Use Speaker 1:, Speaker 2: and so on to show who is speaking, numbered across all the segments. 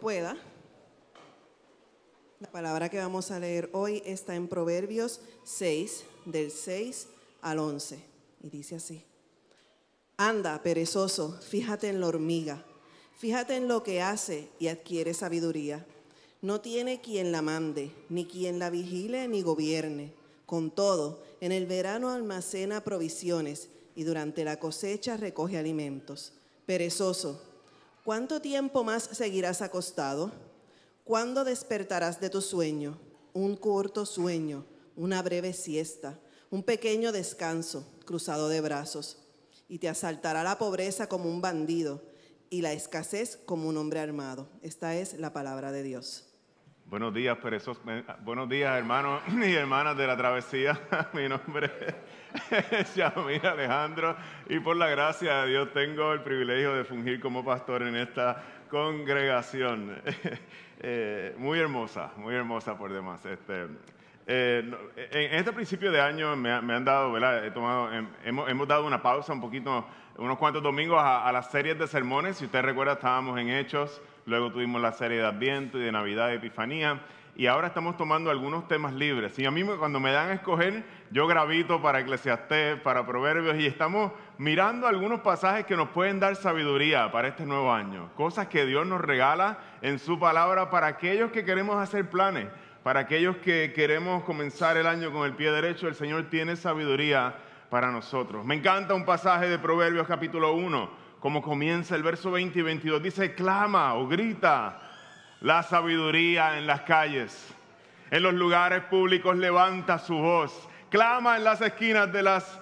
Speaker 1: pueda. La palabra que vamos a leer hoy está en Proverbios 6, del 6 al 11. Y dice así. Anda, perezoso, fíjate en la hormiga, fíjate en lo que hace y adquiere sabiduría. No tiene quien la mande, ni quien la vigile ni gobierne. Con todo, en el verano almacena provisiones y durante la cosecha recoge alimentos. Perezoso, ¿cuánto tiempo más seguirás acostado? ¿Cuándo despertarás de tu sueño? Un corto sueño, una breve siesta, un pequeño descanso cruzado de brazos. Y te asaltará la pobreza como un bandido y la escasez como un hombre armado. Esta es la palabra de Dios.
Speaker 2: Buenos días, perezosos. Buenos días, hermanos y hermanas de la travesía. Mi nombre es Yamir Alejandro y por la gracia de Dios tengo el privilegio de fungir como pastor en esta congregación. Eh, muy hermosa, muy hermosa por demás. Este, eh, en este principio de año me, han dado, ¿verdad? He tomado, hemos, dado una pausa un poquito, unos cuantos domingos a, a las series de sermones. Si usted recuerda, estábamos en Hechos luego tuvimos la serie de Adviento y de Navidad de Epifanía, y ahora estamos tomando algunos temas libres. Y a mí cuando me dan a escoger, yo gravito para Eclesiastés, para Proverbios, y estamos mirando algunos pasajes que nos pueden dar sabiduría para este nuevo año, cosas que Dios nos regala en su palabra para aquellos que queremos hacer planes, para aquellos que queremos comenzar el año con el pie derecho, el Señor tiene sabiduría para nosotros. Me encanta un pasaje de Proverbios capítulo 1 como comienza el verso 20 y 22, dice, clama o grita la sabiduría en las calles. En los lugares públicos levanta su voz. Clama en las esquinas de las,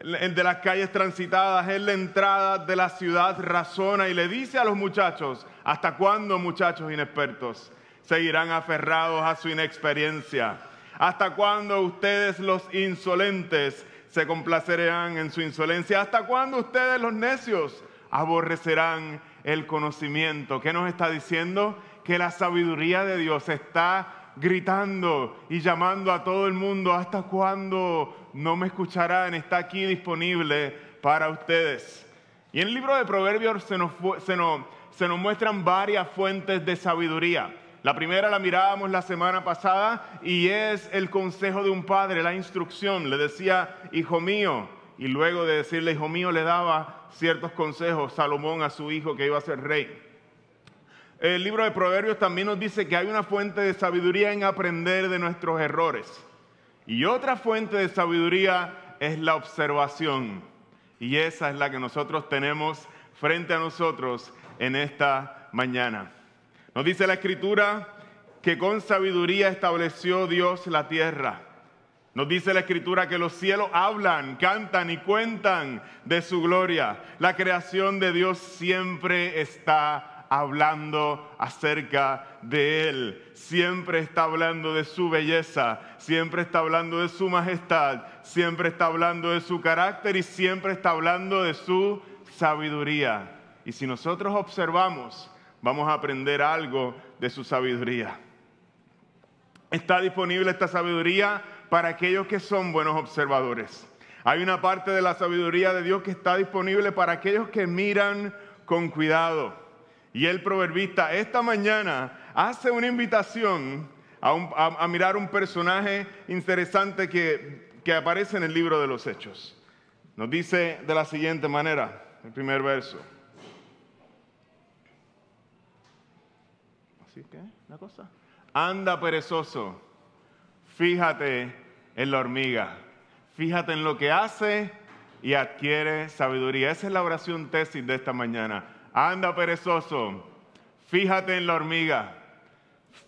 Speaker 2: de las calles transitadas, en la entrada de la ciudad, razona y le dice a los muchachos, ¿hasta cuándo muchachos inexpertos seguirán aferrados a su inexperiencia? ¿Hasta cuándo ustedes los insolentes se complacerán en su insolencia? ¿Hasta cuándo ustedes los necios aborrecerán el conocimiento. ¿Qué nos está diciendo? Que la sabiduría de Dios está gritando y llamando a todo el mundo. ¿Hasta cuándo no me escucharán? Está aquí disponible para ustedes. Y en el libro de Proverbios se nos, se nos, se nos muestran varias fuentes de sabiduría. La primera la mirábamos la semana pasada y es el consejo de un padre, la instrucción. Le decía, hijo mío, y luego de decirle, hijo mío, le daba ciertos consejos Salomón a su hijo que iba a ser rey. El libro de Proverbios también nos dice que hay una fuente de sabiduría en aprender de nuestros errores. Y otra fuente de sabiduría es la observación. Y esa es la que nosotros tenemos frente a nosotros en esta mañana. Nos dice la escritura que con sabiduría estableció Dios la tierra nos dice la escritura que los cielos hablan, cantan y cuentan de su gloria. La creación de Dios siempre está hablando acerca de Él, siempre está hablando de su belleza, siempre está hablando de su majestad, siempre está hablando de su carácter y siempre está hablando de su sabiduría. Y si nosotros observamos, vamos a aprender algo de su sabiduría. Está disponible esta sabiduría para aquellos que son buenos observadores. Hay una parte de la sabiduría de Dios que está disponible para aquellos que miran con cuidado. Y el proverbista esta mañana hace una invitación a, mirar un personaje interesante que, que aparece en el libro de los Hechos. Nos dice de la siguiente manera, el primer verso. Así una cosa. Anda perezoso fíjate en la hormiga, fíjate en lo que hace y adquiere sabiduría. Esa es la oración tesis de esta mañana. Anda perezoso, fíjate en la hormiga,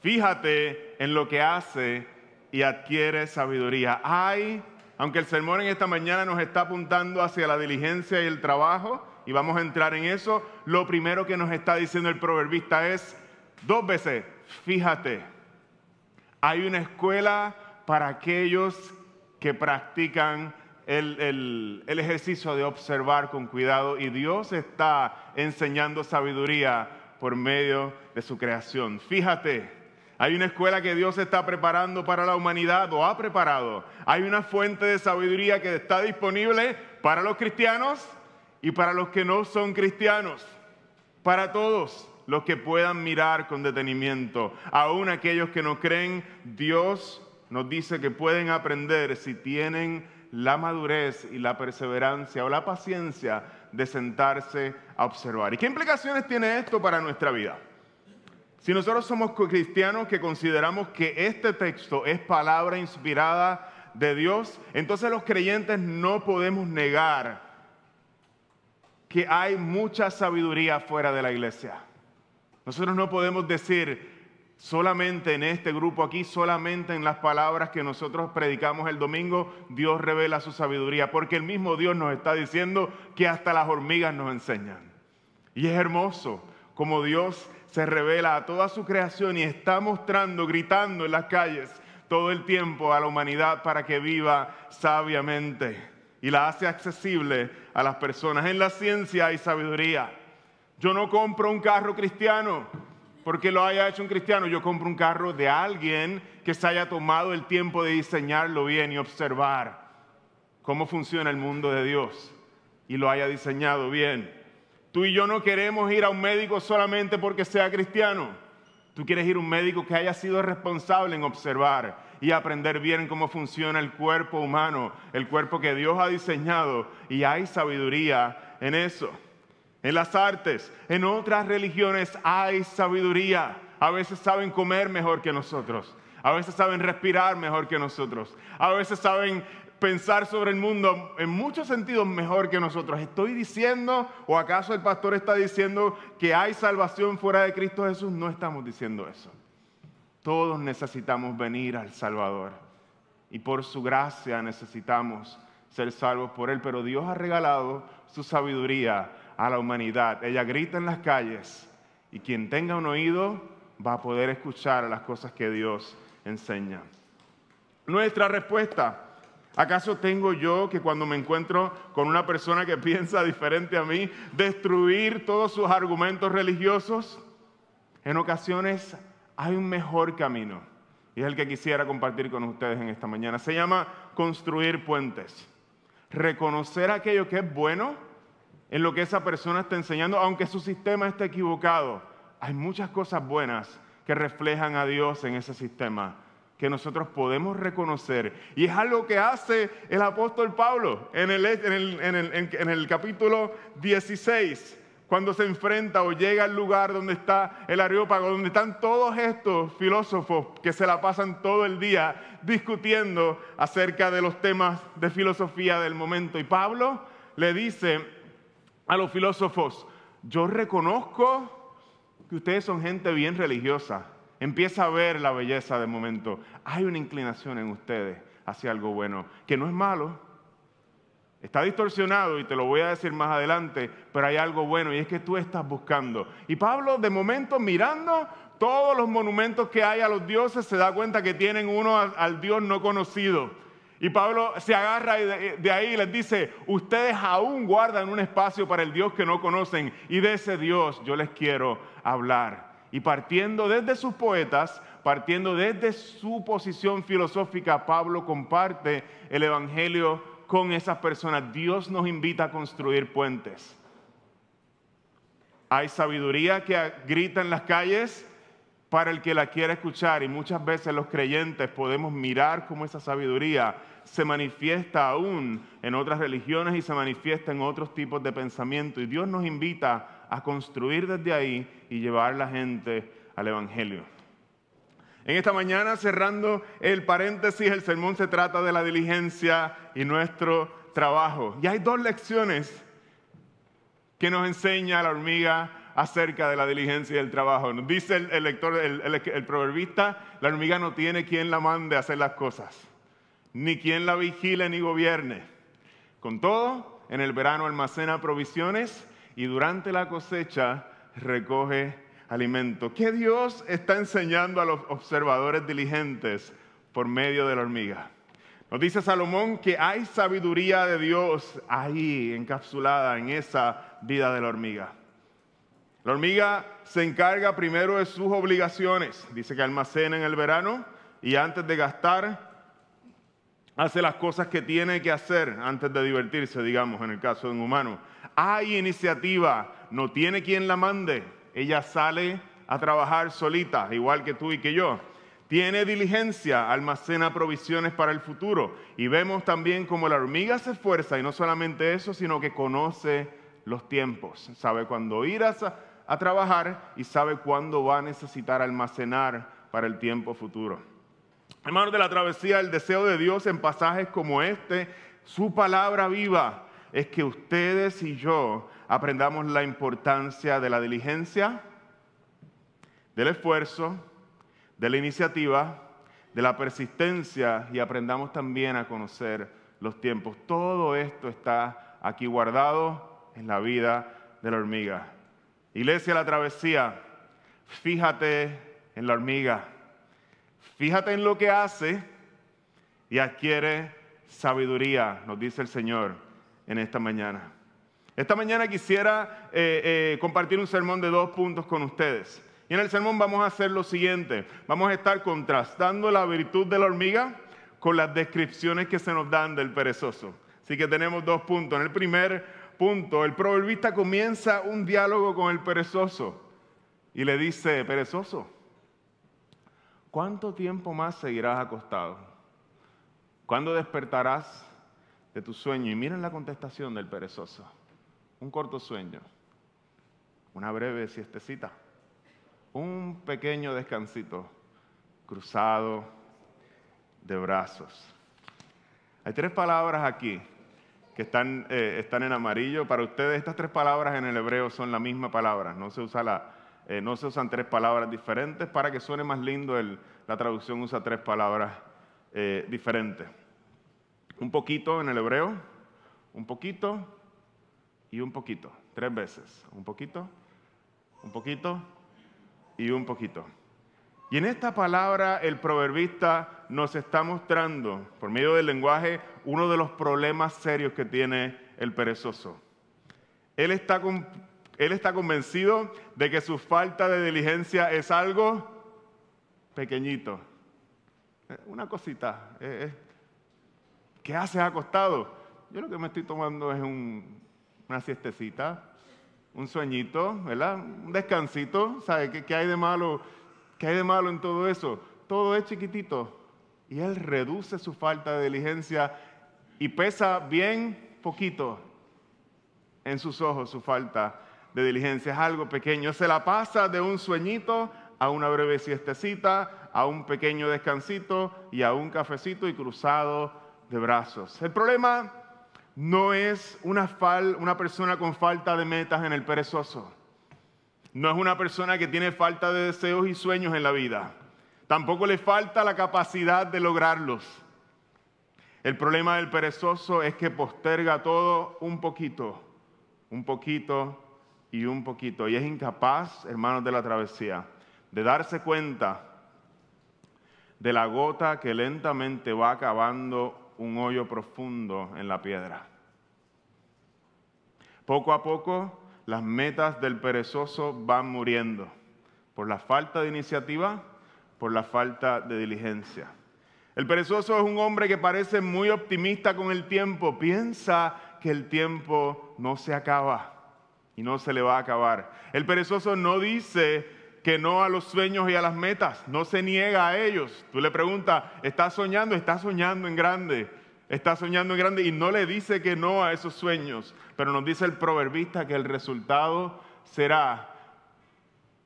Speaker 2: fíjate en lo que hace y adquiere sabiduría. Hay, aunque el sermón en esta mañana nos está apuntando hacia la diligencia y el trabajo, y vamos a entrar en eso, lo primero que nos está diciendo el proverbista es dos veces, fíjate. Hay una escuela para aquellos que practican el, ejercicio de observar con cuidado y Dios está enseñando sabiduría por medio de su creación. Fíjate, hay una escuela que Dios está preparando para la humanidad o ha preparado. Hay una fuente de sabiduría que está disponible para los cristianos y para los que no son cristianos. Para todos. Los que puedan mirar con detenimiento. Aún aquellos que no creen, Dios nos dice que pueden aprender si tienen la madurez y la perseverancia o la paciencia de sentarse a observar. ¿Y qué implicaciones tiene esto para nuestra vida? Si nosotros somos cristianos que consideramos que este texto es palabra inspirada de Dios, entonces los creyentes no podemos negar que hay mucha sabiduría fuera de la iglesia. Nosotros no podemos decir solamente en este grupo aquí, solamente en las palabras que nosotros predicamos el domingo, Dios revela su sabiduría, porque el mismo Dios nos está diciendo que hasta las hormigas nos enseñan. Y es hermoso como Dios se revela a toda su creación y está mostrando, gritando en las calles todo el tiempo a la humanidad para que viva sabiamente y la hace accesible a las personas. En la ciencia hay sabiduría. Yo no compro un carro cristiano porque lo haya hecho un cristiano, yo compro un carro de alguien que se haya tomado el tiempo de diseñarlo bien y observar cómo funciona el mundo de Dios y lo haya diseñado bien. Tú y yo no queremos ir a un médico solamente porque sea cristiano. Tú quieres ir a un médico que haya sido responsable en observar y aprender bien cómo funciona el cuerpo humano, el cuerpo que Dios ha diseñado y hay sabiduría en eso. En las artes, en otras religiones hay sabiduría. A veces saben comer mejor que nosotros. A veces saben respirar mejor que nosotros. A veces saben pensar sobre el mundo en muchos sentidos mejor que nosotros. ¿Estoy diciendo o acaso el pastor está diciendo que hay salvación fuera de Cristo Jesús? No estamos diciendo eso. Todos necesitamos venir al Salvador y por su gracia necesitamos ser salvos por Él, pero Dios ha regalado su sabiduría a la humanidad. Ella grita en las calles y quien tenga un oído va a poder escuchar las cosas que Dios enseña. Nuestra respuesta ¿Acaso tengo yo que cuando me encuentro con una persona que piensa diferente a mí, destruir todos sus argumentos religiosos? En ocasiones hay un mejor camino y es el que quisiera compartir con ustedes en esta mañana. Se llama construir puentes. Reconocer aquello que es bueno en lo que esa persona está enseñando, aunque su sistema esté equivocado. Hay muchas cosas buenas que reflejan a Dios en ese sistema que nosotros podemos reconocer. Y es algo que hace el apóstol Pablo en el, en el, capítulo 16, cuando se enfrenta o llega al lugar donde está el Areópago, donde están todos estos filósofos que se la pasan todo el día discutiendo acerca de los temas de filosofía del momento. Y Pablo le dice a los filósofos, yo reconozco que ustedes son gente bien religiosa empieza a ver la belleza del momento. Hay una inclinación en ustedes hacia algo bueno, que no es malo. Está distorsionado y te lo voy a decir más adelante, pero hay algo bueno y es que tú estás buscando. Y Pablo de momento mirando todos los monumentos que hay a los dioses se da cuenta que tienen uno al, Dios no conocido. Y Pablo se agarra de, ahí y les dice, ustedes aún guardan un espacio para el Dios que no conocen y de ese Dios yo les quiero hablar. Y partiendo desde sus poetas, partiendo desde su posición filosófica, Pablo comparte el Evangelio con esas personas. Dios nos invita a construir puentes. Hay sabiduría que grita en las calles para el que la quiera escuchar y muchas veces los creyentes podemos mirar cómo esa sabiduría se manifiesta aún en otras religiones y se manifiesta en otros tipos de pensamiento. Y Dios nos invita a construir desde ahí y llevar la gente al Evangelio. En esta mañana, cerrando el paréntesis, el sermón se trata de la diligencia y nuestro trabajo. Y hay dos lecciones que nos enseña la hormiga acerca de la diligencia y el trabajo. Nos dice el, lector, el, el proverbista, la hormiga no tiene quien la mande a hacer las cosas, ni quien la vigile ni gobierne. Con todo, en el verano almacena provisiones y durante la cosecha recoge alimento. ¿Qué Dios está enseñando a los observadores diligentes por medio de la hormiga? Nos dice Salomón que hay sabiduría de Dios ahí encapsulada en esa vida de la hormiga. La hormiga se encarga primero de sus obligaciones. Dice que almacena en el verano y antes de gastar hace las cosas que tiene que hacer antes de divertirse, digamos, en el caso de un humano hay iniciativa, no tiene quien la mande. ella sale a trabajar solita, igual que tú y que yo. Tiene diligencia, almacena provisiones para el futuro. Y vemos también cómo la hormiga se esfuerza, y no solamente eso, sino que conoce los tiempos. Sabe cuándo ir a, a trabajar y sabe cuándo va a necesitar almacenar para el tiempo futuro. Hermanos de la travesía, el deseo de Dios en pasajes como este, su palabra viva, es que ustedes y yo aprendamos la importancia de la diligencia, del esfuerzo, de la iniciativa, de la persistencia y aprendamos también a conocer los tiempos. Todo esto está aquí guardado en la vida de la hormiga. Iglesia La Travesía, fíjate en la hormiga, fíjate en lo que hace y adquiere sabiduría, nos dice el Señor en esta mañana. Esta mañana quisiera eh, eh, compartir un sermón de dos puntos con ustedes. Y en el sermón vamos a hacer lo siguiente. Vamos a estar contrastando la virtud de la hormiga con las descripciones que se nos dan del perezoso. Así que tenemos dos puntos. En el primer punto, el proverbista comienza un diálogo con el perezoso y le dice, perezoso, ¿cuánto tiempo más seguirás acostado? ¿Cuándo despertarás de tu sueño? Y miren la contestación del perezoso un corto sueño, una breve siestecita, un pequeño descansito cruzado de brazos. Hay tres palabras aquí están, eh, están en amarillo. Para ustedes estas tres palabras en el hebreo son la misma palabra. No se, usa la, eh, no se usan tres palabras diferentes. Para que suene más lindo, la traducción usa tres palabras eh, diferentes. Un poquito en el hebreo, un poquito, y un poquito, tres veces. Un poquito, un poquito y un poquito. Y en esta palabra el proverbista nos está mostrando, por medio del lenguaje, uno de los problemas serios que tiene el perezoso. Él está, él está convencido de que su falta de diligencia es algo pequeñito. Eh, una cosita. Eh, eh. ¿Qué haces acostado? Yo lo que me estoy tomando es un, una siestecita, un sueñito, ¿verdad? Un descansito, ¿sabe qué, qué, hay de malo? ¿Qué hay de malo en todo eso? Todo es chiquitito. Y él reduce su falta de diligencia y pesa bien poquito en sus ojos su falta de diligencia. Es algo pequeño. Se la pasa de un sueñito a una breve siestecita, a un pequeño descansito y a un cafecito y cruzado de brazos. El problema no es una, una persona con falta de metas en el perezoso. No es una persona que tiene falta de deseos y sueños en la vida. Tampoco le falta la capacidad de lograrlos. El problema del perezoso es que posterga todo un poquito, un poquito y un poquito. Y es incapaz, hermanos de la travesía, de darse cuenta de la gota que lentamente va acabando un hoyo profundo en la piedra. Poco a poco las metas del perezoso van muriendo por la falta de iniciativa, por la falta de diligencia. El perezoso es un hombre que parece muy optimista con el tiempo, piensa que el tiempo no se acaba y no se le va a acabar. El perezoso no dice que no a los sueños y a las metas, no se niega a ellos. Tú le preguntas, ¿estás soñando? ¿Estás soñando en grande? ¿Estás soñando en grande? Y no le dice que no a esos sueños, pero nos dice el proverbista que el resultado será,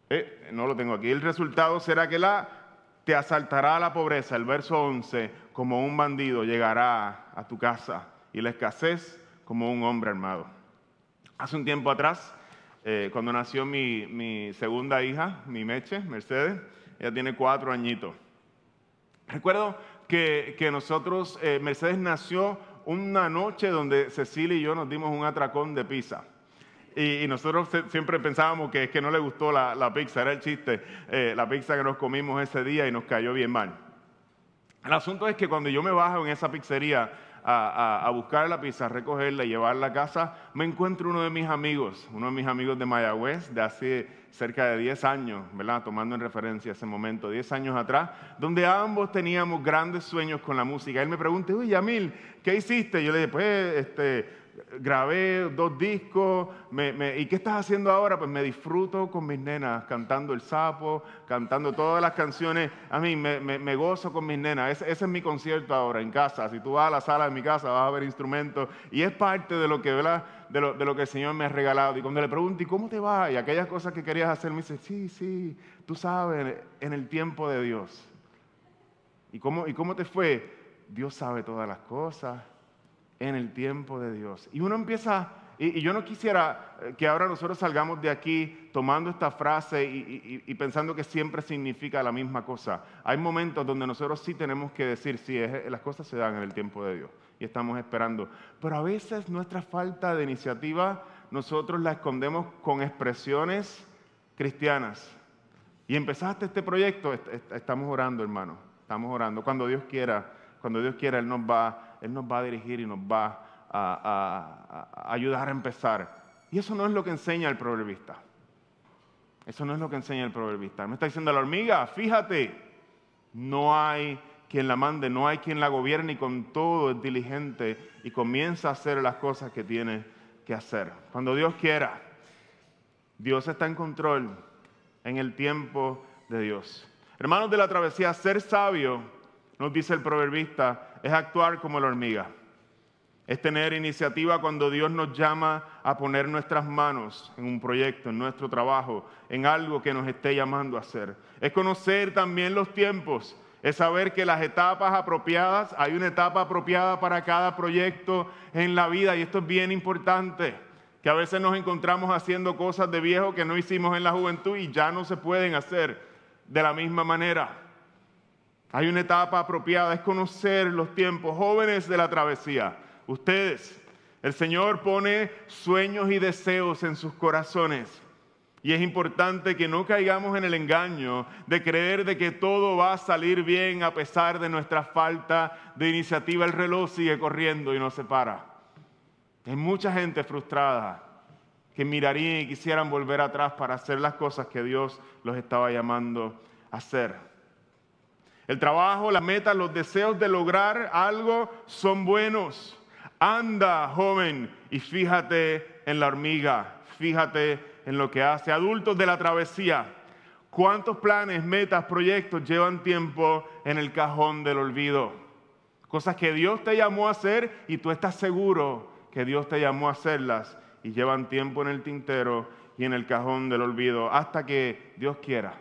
Speaker 2: eh, no lo tengo aquí, el resultado será que la, te asaltará la pobreza, el verso 11, como un bandido llegará a tu casa y la escasez como un hombre armado. Hace un tiempo atrás, eh, cuando nació mi, segunda hija, mi Meche, Mercedes, ella tiene cuatro añitos. Recuerdo que, nosotros, eh, Mercedes nació una noche donde Cecilia y yo nos dimos un atracón de pizza. Y, nosotros siempre pensábamos que es que no le gustó la, pizza, era el chiste, eh, la pizza que nos comimos ese día y nos cayó bien mal. El asunto es que cuando yo me bajo en esa pizzería a, buscar la pizza, a recogerla y llevarla a casa, me encuentro uno de mis amigos, uno de mis amigos de Mayagüez, de hace cerca de 10 años, ¿verdad? Tomando en referencia ese momento, 10 años atrás, donde ambos teníamos grandes sueños con la música. Él me pregunta, uy, Yamil, ¿qué hiciste? Yo le dije, pues, este, grabé dos discos, ¿y qué estás haciendo ahora? Pues me disfruto con mis nenas, cantando El Sapo, cantando todas las canciones. A mí me, gozo con mis nenas. Ese, es mi concierto ahora en casa. Si tú vas a la sala de mi casa vas a ver instrumentos y es parte de lo que, lo, de lo que el Señor me ha regalado. Y cuando le pregunto, ¿y cómo te va? Y aquellas cosas que querías hacer, me dice, sí, sí, tú sabes, en el tiempo de Dios. ¿Y cómo, ¿Y cómo te fue? Dios sabe todas las cosas en el tiempo de Dios. Y uno empieza, y, yo no quisiera eh, que ahora nosotros salgamos de aquí tomando esta frase y, pensando que siempre significa la misma cosa. Hay momentos donde nosotros sí tenemos que decir, sí, las cosas se dan en el tiempo de Dios y estamos esperando. Pero a veces nuestra falta de iniciativa nosotros la escondemos con expresiones cristianas. Y empezaste este proyecto, estamos orando, hermano, estamos orando. Cuando Dios quiera, cuando Dios quiera, Él nos va él nos va a dirigir y nos va a, ayudar a empezar. Y eso no es lo que enseña el proverbista. Eso no es lo que enseña el proverbista. Me está diciendo la hormiga, fíjate, no hay quien la mande, no hay quien la gobierne y con todo es diligente y comienza a hacer las cosas que tiene que hacer. Cuando Dios quiera, Dios está en control en el tiempo de Dios. Hermanos de la travesía, ser sabio, nos dice el proverbista, es actuar como la hormiga. Es tener iniciativa cuando Dios nos llama a poner nuestras manos en un proyecto, en nuestro trabajo, en algo que nos esté llamando a hacer. Es conocer también los tiempos. Es saber que las etapas apropiadas, hay una etapa apropiada para cada proyecto en la vida y esto es bien importante. Que a veces nos encontramos haciendo cosas de viejo que no hicimos en la juventud y ya no se pueden hacer de la misma manera. Hay una etapa apropiada, es conocer los tiempos. Jóvenes de la travesía, ustedes, el Señor pone sueños y deseos en sus corazones. Y es importante que no caigamos en el engaño de creer de que todo va a salir bien a pesar de nuestra falta de iniciativa. El reloj sigue corriendo y no se para. Hay mucha gente frustrada que miraría y quisieran volver atrás para hacer las cosas que Dios los estaba llamando a hacer. El trabajo, la meta, los deseos de lograr algo son buenos. Anda, joven, y fíjate en la hormiga, fíjate en lo que hace. Adultos de la travesía, ¿cuántos planes, metas, proyectos llevan tiempo en el cajón del olvido? Cosas que Dios te llamó a hacer y tú estás seguro que Dios te llamó a hacerlas y llevan tiempo en el tintero y en el cajón del olvido hasta que Dios quiera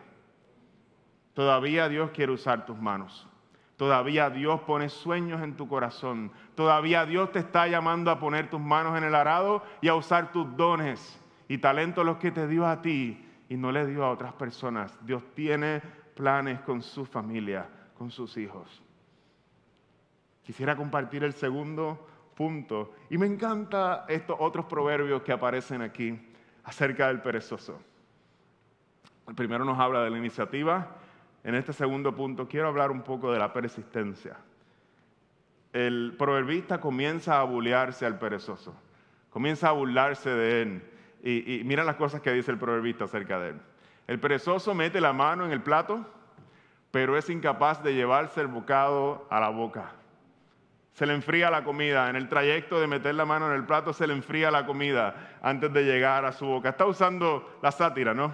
Speaker 2: Todavía Dios quiere usar tus manos. Todavía Dios pone sueños en tu corazón. Todavía Dios te está llamando a poner tus manos en el arado y a usar tus dones y talentos los que te dio a ti y no le dio a otras personas. Dios tiene planes con su familia, con sus hijos. Quisiera compartir el segundo punto y me encanta estos otros proverbios que aparecen aquí acerca del perezoso. El primero nos habla de la iniciativa en este segundo punto quiero hablar un poco de la persistencia. El proverbista comienza a bulearse al perezoso, comienza a burlarse de él. Y, y mira las cosas que dice el proverbista acerca de él. El perezoso mete la mano en el plato, pero es incapaz de llevarse el bocado a la boca. Se le enfría la comida. En el trayecto de meter la mano en el plato se le enfría la comida antes de llegar a su boca. Está usando la sátira, ¿no?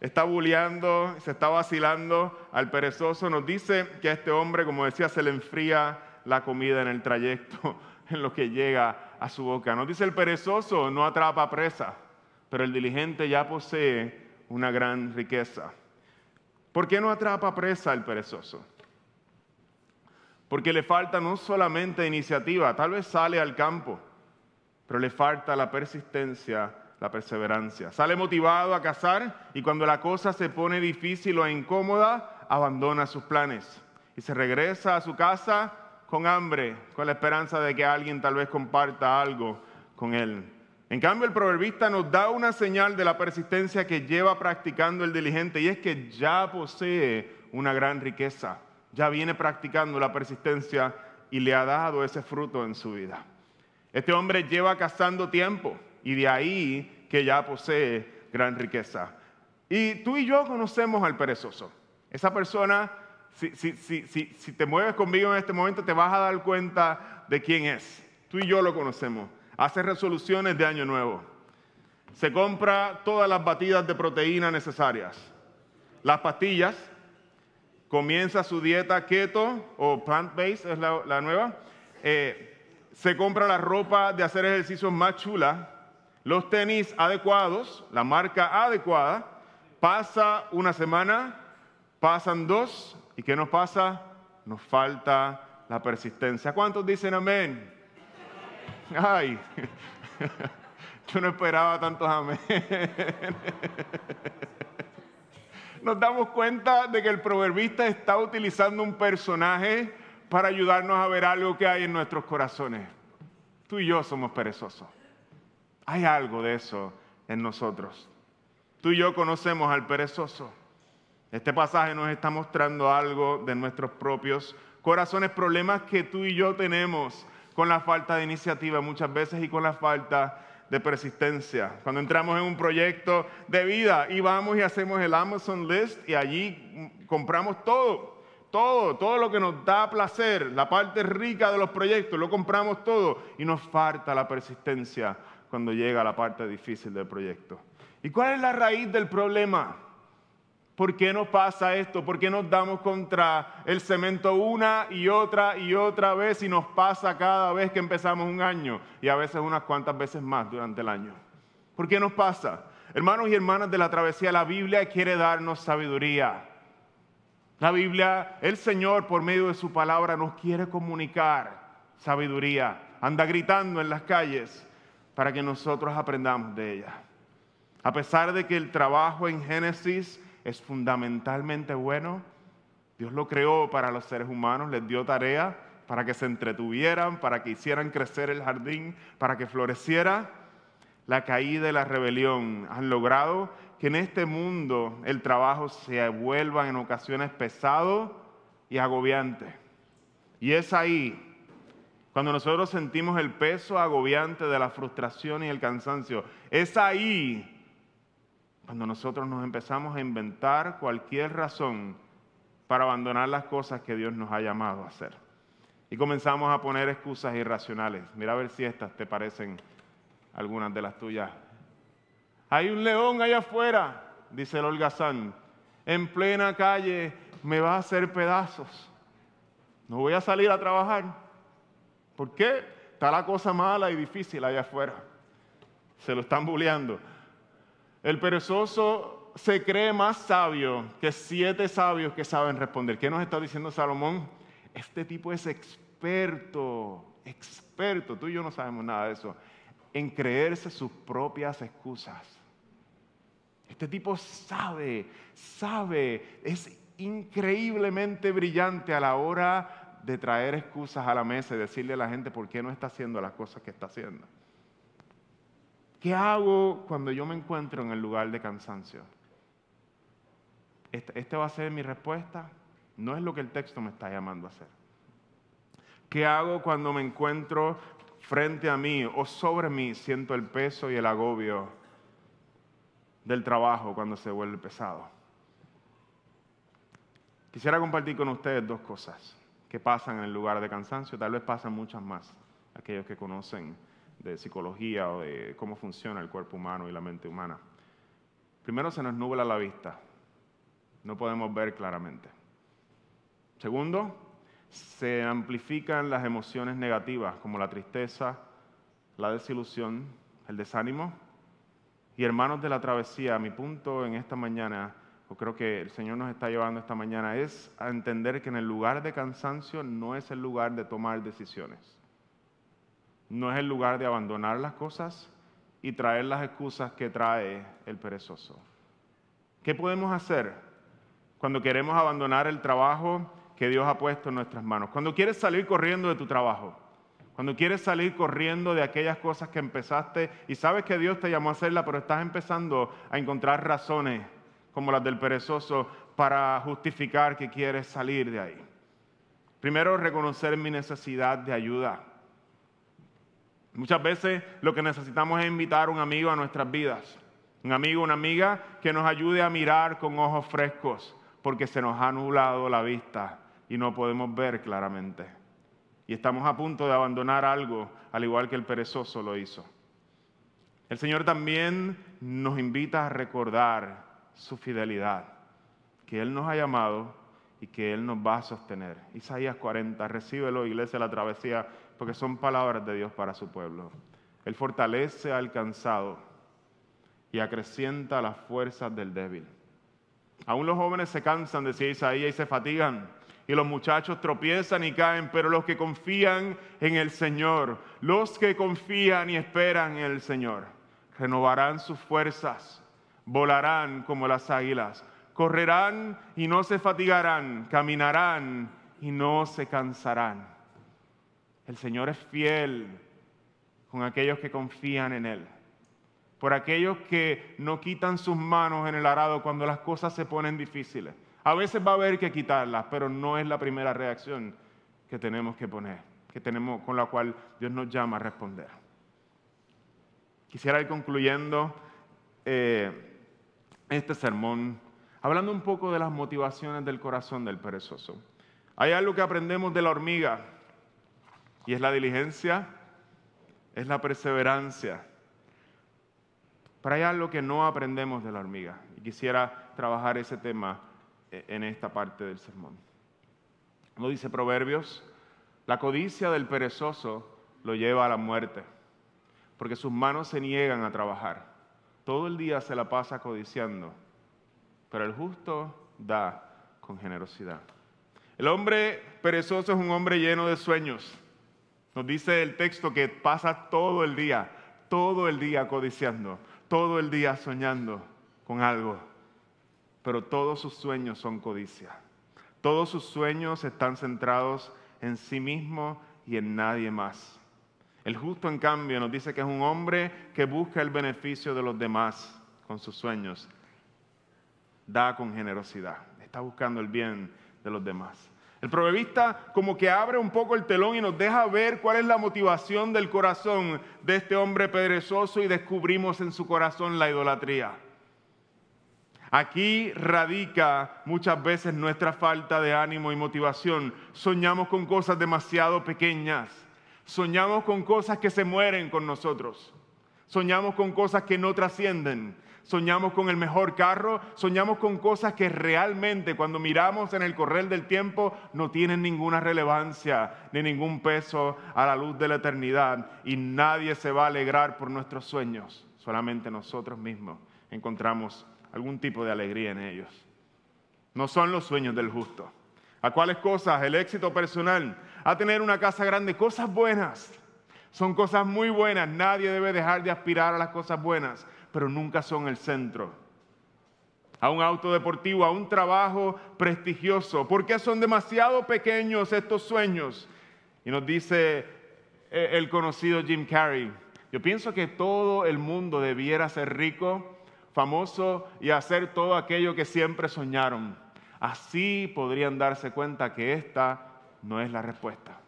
Speaker 2: Está bulleando, se está vacilando al perezoso. Nos dice que a este hombre, como decía, se le enfría la comida en el trayecto, en lo que llega a su boca. Nos dice el perezoso no atrapa presa, pero el diligente ya posee una gran riqueza. ¿Por qué no atrapa presa el perezoso? Porque le falta no solamente iniciativa, tal vez sale al campo, pero le falta la persistencia la perseverancia. Sale motivado a cazar y cuando la cosa se pone difícil o incómoda, abandona sus planes y se regresa a su casa con hambre, con la esperanza de que alguien tal vez comparta algo con él. En cambio, el proverbista nos da una señal de la persistencia que lleva practicando el diligente y es que ya posee una gran riqueza, ya viene practicando la persistencia y le ha dado ese fruto en su vida. Este hombre lleva cazando tiempo, y de ahí que ya posee gran riqueza. Y tú y yo conocemos al perezoso. Esa persona, si, te mueves conmigo en este momento, te vas a dar cuenta de quién es. Tú y yo lo conocemos. Hace resoluciones de año nuevo. Se compra todas las batidas de proteína necesarias. Las pastillas. Comienza su dieta keto o plant-based, es la, nueva. Eh, se compra la ropa de hacer ejercicios más chula. Los tenis adecuados, la marca adecuada. Pasa una semana, pasan dos. ¿Y qué nos pasa? Nos falta la persistencia. ¿Cuántos dicen amén? Ay, yo no esperaba tantos amén. Nos damos cuenta de que el proverbista está utilizando un personaje para ayudarnos a ver algo que hay en nuestros corazones. Tú y yo somos perezosos. Hay algo de eso en nosotros. Tú y yo conocemos al perezoso. Este pasaje nos está mostrando algo de nuestros propios corazones, problemas que tú y yo tenemos con la falta de iniciativa muchas veces y con la falta de persistencia. Cuando entramos en un proyecto de vida y vamos y hacemos el Amazon List y allí compramos todo, todo, todo lo que nos da placer, la parte rica de los proyectos, lo compramos todo y nos falta la persistencia cuando llega la parte difícil del proyecto. ¿Y cuál es la raíz del problema? ¿Por qué nos pasa esto? ¿Por qué nos damos contra el cemento una y otra y otra vez y nos pasa cada vez que empezamos un año y a veces unas cuantas veces más durante el año? ¿Por qué nos pasa? Hermanos y hermanas de la travesía, la Biblia quiere darnos sabiduría. La Biblia, el Señor por medio de su palabra nos quiere comunicar sabiduría. Anda gritando en las calles para que nosotros aprendamos de ella. A pesar de que el trabajo en Génesis es fundamentalmente bueno. Dios lo creó para los seres humanos, les dio tarea para que se entretuvieran, para que hicieran crecer el jardín, para que floreciera. La caída y la rebelión han logrado que en este mundo el trabajo se vuelva en ocasiones pesado y agobiante. Y es ahí, cuando nosotros sentimos el peso agobiante de la frustración y el cansancio, es ahí cuando nosotros nos empezamos a inventar cualquier razón para abandonar las cosas que Dios nos ha llamado a hacer. Y comenzamos a poner excusas irracionales. Mira a ver si estas te parecen algunas de las tuyas. Hay un león allá afuera, dice el holgazán, en plena calle, me va a hacer pedazos. No voy a salir a trabajar. ¿Por qué? Está la cosa mala y difícil allá afuera. Se lo están bulleando. El perezoso se cree más sabio que siete sabios que saben responder. ¿Qué nos está diciendo Salomón? Este tipo es experto, experto, tú y yo no sabemos nada de eso, en creerse sus propias excusas. Este tipo sabe, sabe, es increíblemente brillante a la hora de traer excusas a la mesa y decirle a la gente por qué no está haciendo las cosas que está haciendo. ¿Qué hago cuando yo me encuentro en el lugar de cansancio? Esta este va a ser mi respuesta. No es lo que el texto me está llamando a hacer. ¿Qué hago cuando me encuentro frente a mí o sobre mí siento el peso y el agobio del trabajo cuando se vuelve pesado? Quisiera compartir con ustedes dos cosas que pasan en el lugar de cansancio, tal vez pasan muchas más, aquellos que conocen de psicología o de cómo funciona el cuerpo humano y la mente humana. Primero se nos nubla la vista, no podemos ver claramente. Segundo, se amplifican las emociones negativas como la tristeza, la desilusión, el desánimo. Y hermanos de la travesía, mi punto en esta mañana, o creo que el Señor nos está llevando esta mañana, es a entender que en el lugar de cansancio no es el lugar de tomar decisiones no es el lugar de abandonar las cosas y traer las excusas que trae el perezoso. ¿Qué podemos hacer cuando queremos abandonar el trabajo que Dios ha puesto en nuestras manos? Cuando quieres salir corriendo de tu trabajo, cuando quieres salir corriendo de aquellas cosas que empezaste y sabes que Dios te llamó a hacerla, pero estás empezando a encontrar razones como las del perezoso para justificar que quieres salir de ahí. Primero, reconocer mi necesidad de ayuda. Muchas veces lo que necesitamos es invitar a un amigo a nuestras vidas. Un amigo, una amiga que nos ayude a mirar con ojos frescos, porque se nos ha nublado la vista y no podemos ver claramente. y estamos a punto de abandonar algo, al igual que el perezoso lo hizo. El Señor también nos invita a recordar su fidelidad, que Él nos ha llamado y que Él nos va a sostener. Isaías 40, recíbelo, iglesia, la travesía, porque son palabras de Dios para su pueblo. Él fortalece al cansado y acrecienta las fuerzas del débil. Aún los jóvenes se cansan, decía Isaías, y se fatigan. Y los muchachos tropiezan y caen, pero los que confían en el Señor, los que confían y esperan en el Señor, renovarán sus fuerzas, volarán como las águilas, correrán y no se fatigarán, caminarán y no se cansarán. El Señor es fiel con aquellos que confían en Él, por aquellos que no quitan sus manos en el arado cuando las cosas se ponen difíciles. A veces va a haber que quitarlas, pero no es la primera reacción que tenemos que poner, que tenemos con la cual Dios nos llama a responder. Quisiera ir concluyendo eh, este sermón hablando un poco de las motivaciones del corazón del perezoso. Hay algo que aprendemos de la hormiga y es la diligencia, es la perseverancia. Pero hay algo que no aprendemos de la hormiga y quisiera trabajar ese tema eh, en esta parte del sermón. Como dice Proverbios, la codicia del perezoso lo lleva a la muerte porque sus manos se niegan a trabajar. Todo el día se la pasa codiciando, pero el justo da con generosidad. El hombre perezoso es un hombre lleno de sueños. Nos dice el texto que pasa todo el día, todo el día codiciando, todo el día soñando con algo, pero todos sus sueños son codicia. Todos sus sueños están centrados en sí mismo y en nadie más. El justo, en cambio, nos dice que es un hombre que busca el beneficio de los demás con sus sueños. Da con generosidad. Está buscando el bien de los demás. El proverbista como que abre un poco el telón y nos deja ver cuál es la motivación del corazón de este hombre perezoso y descubrimos en su corazón la idolatría. Aquí radica muchas veces nuestra falta de ánimo y motivación. Soñamos con cosas demasiado pequeñas Soñamos con cosas que se mueren con nosotros. Soñamos con cosas que no trascienden. Soñamos con el mejor carro. Soñamos con cosas que realmente cuando miramos en el correr del tiempo no tienen ninguna relevancia ni ningún peso a la luz de la eternidad. Y nadie se va a alegrar por nuestros sueños. Solamente nosotros mismos encontramos algún tipo de alegría en ellos. No son los sueños del justo. ¿A cuáles cosas? El éxito personal, a tener una casa grande, cosas buenas. Son cosas muy buenas, nadie debe dejar de aspirar a las cosas buenas, pero nunca son el centro. A un auto deportivo, a un trabajo prestigioso, porque son demasiado pequeños estos sueños. Y nos dice eh, el conocido Jim Carrey, yo pienso que todo el mundo debiera ser rico, famoso y hacer todo aquello que siempre soñaron. Así podrían darse cuenta que esta no es la respuesta.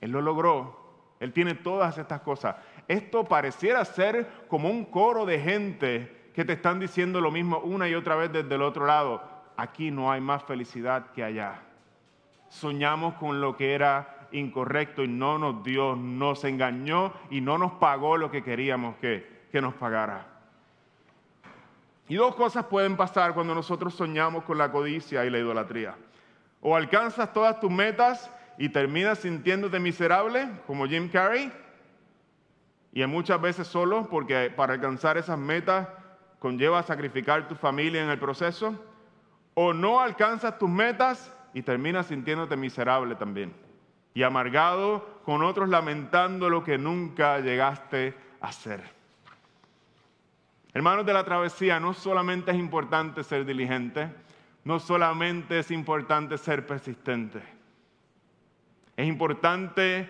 Speaker 2: Él lo logró. Él tiene todas estas cosas. Esto pareciera ser como un coro de gente que te están diciendo lo mismo una y otra vez desde el otro lado. Aquí no hay más felicidad que allá. Soñamos con lo que era incorrecto y no nos dio, nos engañó y no nos pagó lo que queríamos que, que nos pagara. Y dos cosas pueden pasar cuando nosotros soñamos con la codicia y la idolatría. O alcanzas todas tus metas y terminas sintiéndote miserable, como Jim Carrey, y muchas veces solo, porque para alcanzar esas metas conlleva sacrificar tu familia en el proceso. O no alcanzas tus metas y terminas sintiéndote miserable también. Y amargado con otros lamentando lo que nunca llegaste a hacer. Hermanos de la travesía, no solamente es importante ser diligente, no solamente es importante ser persistente, es importante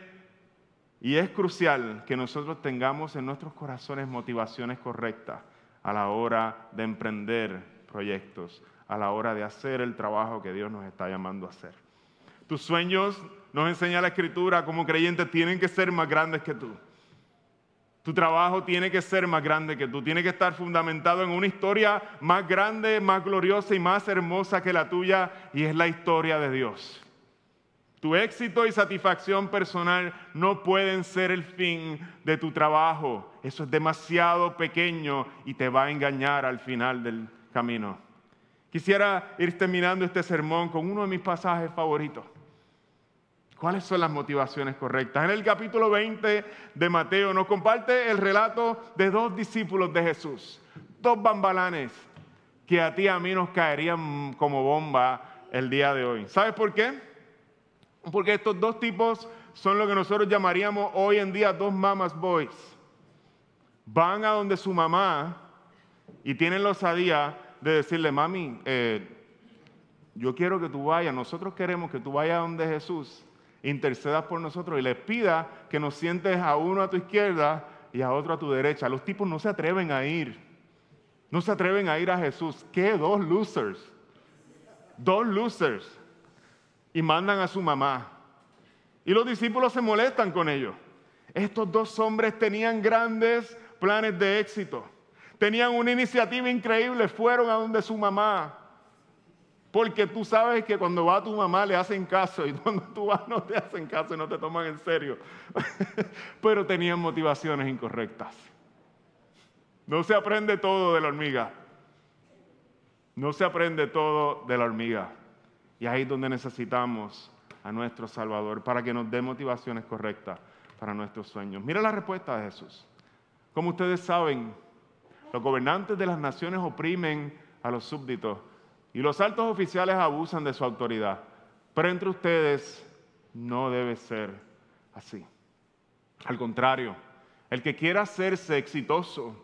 Speaker 2: y es crucial que nosotros tengamos en nuestros corazones motivaciones correctas a la hora de emprender proyectos, a la hora de hacer el trabajo que Dios nos está llamando a hacer. Tus sueños, nos enseña la Escritura como creyentes, tienen que ser más grandes que tú. Tu trabajo tiene que ser más grande que tú, tiene que estar fundamentado en una historia más grande, más gloriosa y más hermosa que la tuya, y es la historia de Dios. Tu éxito y satisfacción personal no pueden ser el fin de tu trabajo. Eso es demasiado pequeño y te va a engañar al final del camino. Quisiera ir terminando este sermón con uno de mis pasajes favoritos. ¿Cuáles son las motivaciones correctas? En el capítulo 20 de Mateo nos comparte el relato de dos discípulos de Jesús, dos bambalanes que a ti y a mí nos caerían como bomba el día de hoy. ¿Sabes por qué? Porque estos dos tipos son lo que nosotros llamaríamos hoy en día dos mamas boys. Van a donde su mamá y tienen la osadía de decirle, mami, eh, yo quiero que tú vayas, nosotros queremos que tú vayas a donde Jesús, intercedas por nosotros y le pida que nos sientes a uno a tu izquierda y a otro a tu derecha. Los tipos no se atreven a ir, no se atreven a ir a Jesús. ¿Qué? Dos losers. Dos losers y mandan a su mamá. Y los discípulos se molestan con ellos. Estos dos hombres tenían grandes planes de éxito. Tenían una iniciativa increíble, fueron a donde su mamá. Porque tú sabes que cuando va tu mamá le hacen caso y cuando tú vas no te hacen caso y no te toman en serio. Pero tenían motivaciones incorrectas. No se aprende todo de la hormiga. No se aprende todo de la hormiga. Y ahí es donde necesitamos a nuestro Salvador para que nos dé motivaciones correctas para nuestros sueños. Mira la respuesta de Jesús. Como ustedes saben, los gobernantes de las naciones oprimen a los súbditos y los altos oficiales abusan de su autoridad. Pero entre ustedes no debe ser así. Al contrario, el que quiera hacerse exitoso,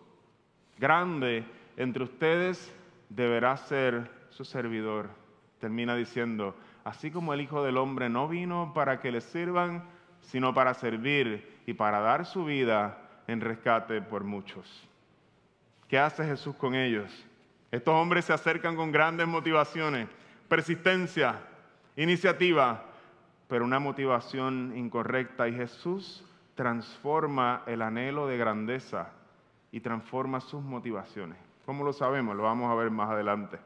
Speaker 2: grande entre ustedes, deberá ser su servidor termina diciendo, así como el Hijo del Hombre no vino para que le sirvan, sino para servir y para dar su vida en rescate por muchos. ¿Qué hace Jesús con ellos? Estos hombres se acercan con grandes motivaciones, persistencia, iniciativa, pero una motivación incorrecta y Jesús transforma el anhelo de grandeza y transforma sus motivaciones. ¿Cómo lo sabemos? Lo vamos a ver más adelante.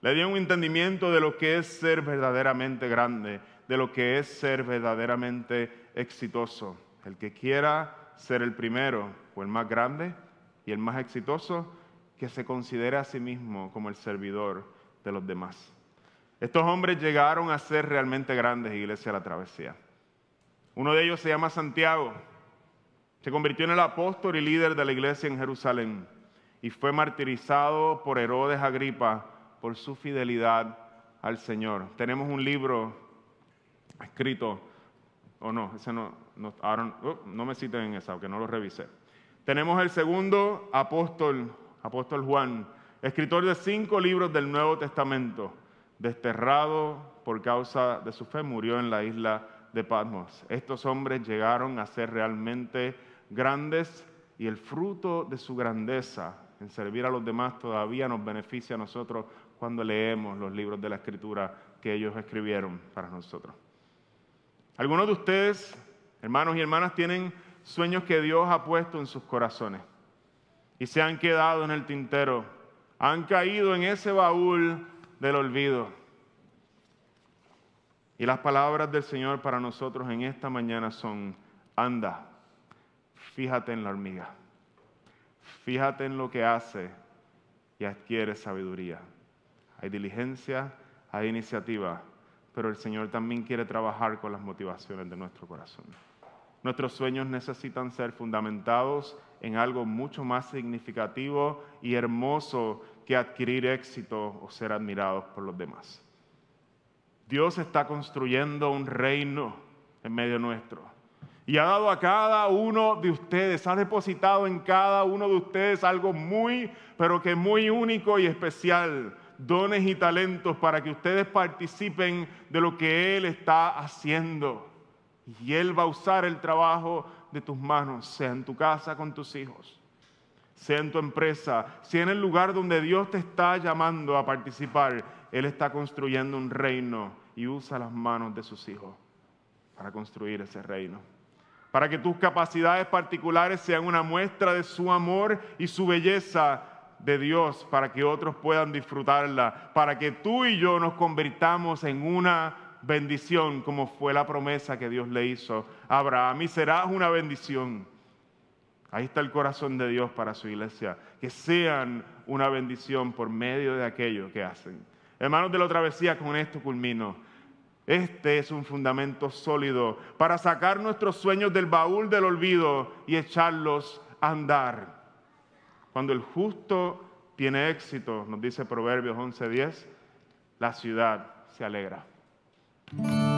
Speaker 2: Le dio un entendimiento de lo que es ser verdaderamente grande, de lo que es ser verdaderamente exitoso. El que quiera ser el primero o el más grande y el más exitoso, que se considere a sí mismo como el servidor de los demás. Estos hombres llegaron a ser realmente grandes, iglesia de la travesía. Uno de ellos se llama Santiago. Se convirtió en el apóstol y líder de la iglesia en Jerusalén y fue martirizado por Herodes Agripa por su fidelidad al Señor. Tenemos un libro escrito, o no, ese no, no, oh, no me citen en esa, aunque no lo revisé. Tenemos el segundo apóstol, apóstol Juan, escritor de cinco libros del Nuevo Testamento, desterrado por causa de su fe, murió en la isla de Patmos. Estos hombres llegaron a ser realmente grandes y el fruto de su grandeza en servir a los demás todavía nos beneficia a nosotros cuando leemos los libros de la Escritura que ellos escribieron para nosotros. Algunos de ustedes, hermanos y hermanas, tienen sueños que Dios ha puesto en sus corazones y se han quedado en el tintero, han caído en ese baúl del olvido. Y las palabras del Señor para nosotros en esta mañana son, anda, fíjate en la hormiga, fíjate en lo que hace y adquiere sabiduría hay diligencia, hay iniciativa, pero el Señor también quiere trabajar con las motivaciones de nuestro corazón. Nuestros sueños necesitan ser fundamentados en algo mucho más significativo y hermoso que adquirir éxito o ser admirados por los demás. Dios está construyendo un reino en medio nuestro y ha dado a cada uno de ustedes, ha depositado en cada uno de ustedes algo muy, pero que muy único y especial dones y talentos para que ustedes participen de lo que Él está haciendo. Y Él va a usar el trabajo de tus manos, sea en tu casa con tus hijos, sea en tu empresa, sea en el lugar donde Dios te está llamando a participar. Él está construyendo un reino y usa las manos de sus hijos para construir ese reino. Para que tus capacidades particulares sean una muestra de su amor y su belleza de Dios para que otros puedan disfrutarla, para que tú y yo nos convirtamos en una bendición como fue la promesa que Dios le hizo a Abraham y serás una bendición. Ahí está el corazón de Dios para su iglesia, que sean una bendición por medio de aquello que hacen. Hermanos de la travesía, con esto culmino. Este es un fundamento sólido para sacar nuestros sueños del baúl del olvido y echarlos a andar. Cuando el justo tiene éxito, nos dice Proverbios 11:10, la ciudad se alegra. Thank you.